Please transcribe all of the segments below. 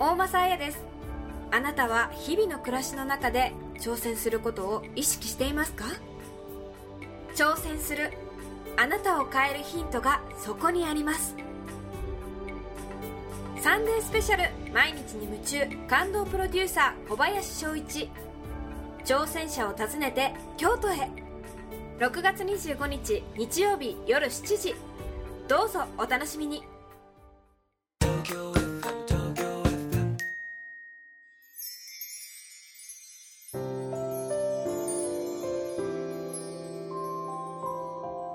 大政彩です。あなたは日々の暮らしの中で挑戦することを意識していますか？挑戦する。あなたを変えるヒントがそこにあります。サンデースペシャル。毎日に夢中。感動プロデューサー小林翔一。挑戦者を訪ねて京都へ。6月25日日曜日夜7時。どうぞお楽しみに。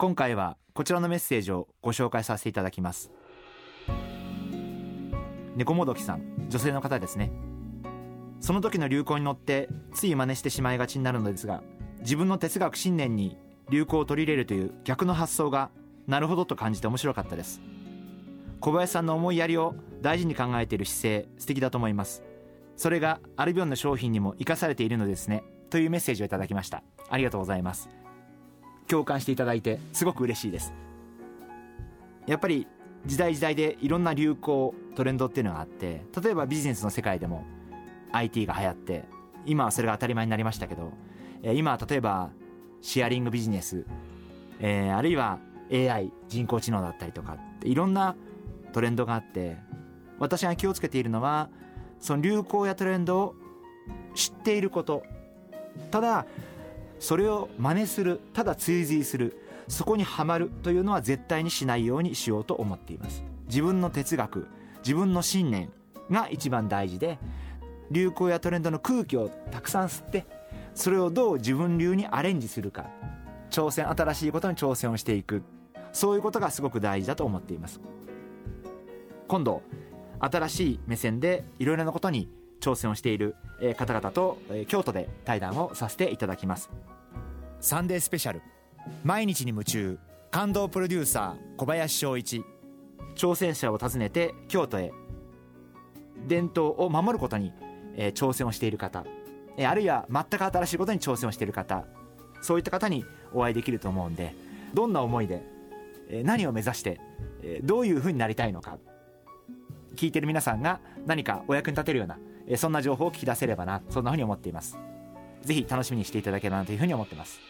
今回はこちらのメッセージをご紹介させていただきます。猫もどきさん女性の方ですね。その時の流行に乗ってつい真似してしまいがちになるのですが自分の哲学信念に流行を取り入れるという逆の発想がなるほどと感じて面白かったです。小林さんの思いやりを大事に考えている姿勢素敵だと思います。それがアルビオンの商品にも生かされているのですねというメッセージをいただきました。ありがとうございます。共感していただいてすごく嬉しいです。やっぱり時代時代でいろんな流行トレンドっていうのがあって例えばビジネスの世界でも IT が流行って今はそれが当たり前になりましたけど今は例えばシェアリングビジネス、えー、あるいは AI 人工知能だったりとかっていろんなトレンドがあって私が気をつけているのはその流行やトレンドを知っていること。ただそれを真似するただ追随するそこにはまるというのは絶対にしないようにしようと思っています。自分の哲学自分の信念が一番大事で流行やトレンドの空気をたくさん吸ってそれをどう自分流にアレンジするか挑戦新しいことに挑戦をしていくそういうことがすごく大事だと思っています。今度新しい目線でいろいろなことに挑戦をしている方々と京都で対談をさせていただきます。サンデースペシャル。毎日に夢中。感動プロデューサー小林翔一。挑戦者を訪ねて京都へ。伝統を守ることに、えー、挑戦をしている方、えー、あるいは全く新しいことに挑戦をしている方。そういった方にお会いできると思うんでどんな思いで、えー、何を目指して、えー、どういうふうになりたいのか。聞いてる皆さんが何かお役に立てるような、えー、そんな情報を聞き出せればなそんなふうに思っています。ぜひ楽しみにしていただければなというふうに思ってます。